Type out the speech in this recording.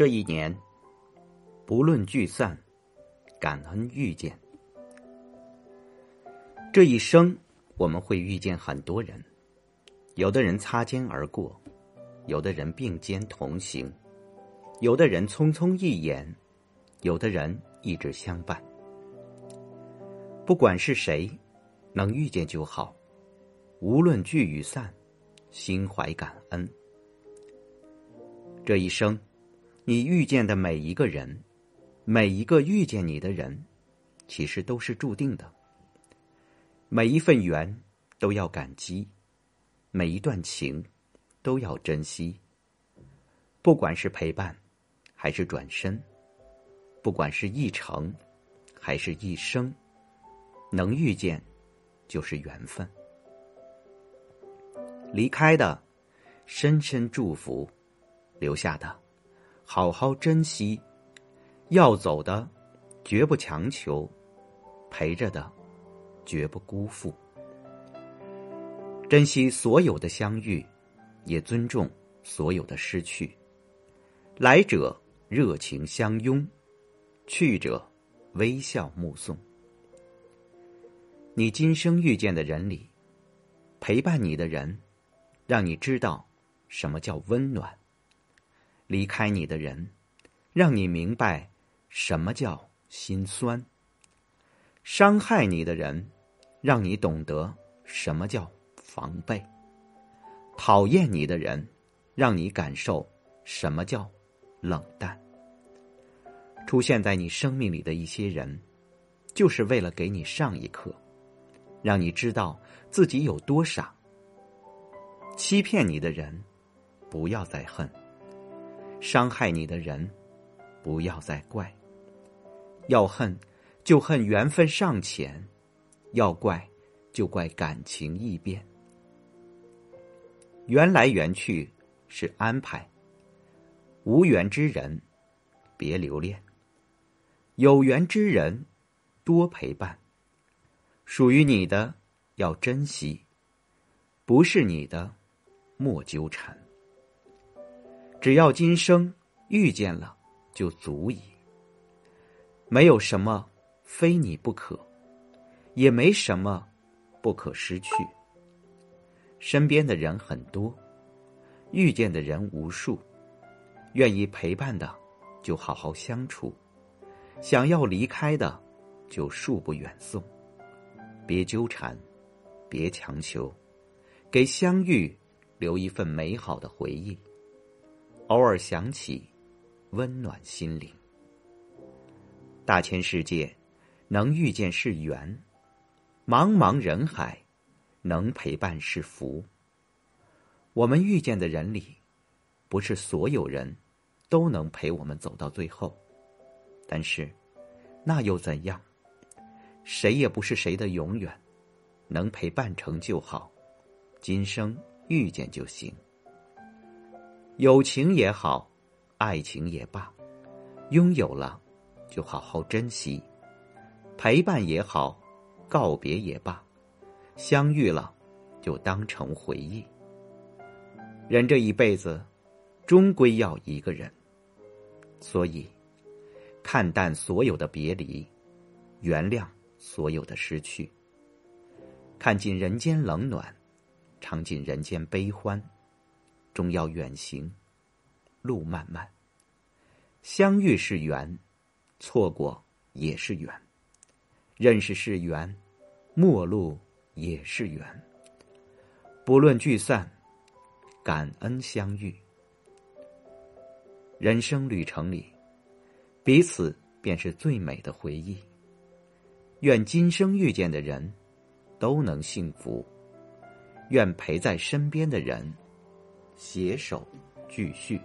这一年，不论聚散，感恩遇见。这一生，我们会遇见很多人，有的人擦肩而过，有的人并肩同行，有的人匆匆一眼，有的人一直相伴。不管是谁，能遇见就好。无论聚与散，心怀感恩。这一生。你遇见的每一个人，每一个遇见你的人，其实都是注定的。每一份缘都要感激，每一段情都要珍惜。不管是陪伴，还是转身，不管是一程，还是一生，能遇见就是缘分。离开的，深深祝福；留下的。好好珍惜，要走的绝不强求，陪着的绝不辜负。珍惜所有的相遇，也尊重所有的失去。来者热情相拥，去者微笑目送。你今生遇见的人里，陪伴你的人，让你知道什么叫温暖。离开你的人，让你明白什么叫心酸；伤害你的人，让你懂得什么叫防备；讨厌你的人，让你感受什么叫冷淡。出现在你生命里的一些人，就是为了给你上一课，让你知道自己有多傻。欺骗你的人，不要再恨。伤害你的人，不要再怪。要恨，就恨缘分尚浅；要怪，就怪感情易变。缘来缘去是安排，无缘之人别留恋，有缘之人多陪伴。属于你的要珍惜，不是你的莫纠缠。只要今生遇见了，就足矣。没有什么非你不可，也没什么不可失去。身边的人很多，遇见的人无数，愿意陪伴的就好好相处，想要离开的就恕不远送。别纠缠，别强求，给相遇留一份美好的回忆。偶尔想起，温暖心灵。大千世界，能遇见是缘；茫茫人海，能陪伴是福。我们遇见的人里，不是所有人都能陪我们走到最后，但是，那又怎样？谁也不是谁的永远，能陪伴成就好，今生遇见就行。友情也好，爱情也罢，拥有了就好好珍惜；陪伴也好，告别也罢，相遇了就当成回忆。人这一辈子，终归要一个人，所以看淡所有的别离，原谅所有的失去，看尽人间冷暖，尝尽人间悲欢。终要远行，路漫漫。相遇是缘，错过也是缘；认识是缘，陌路也是缘。不论聚散，感恩相遇。人生旅程里，彼此便是最美的回忆。愿今生遇见的人，都能幸福；愿陪在身边的人。携手，继续。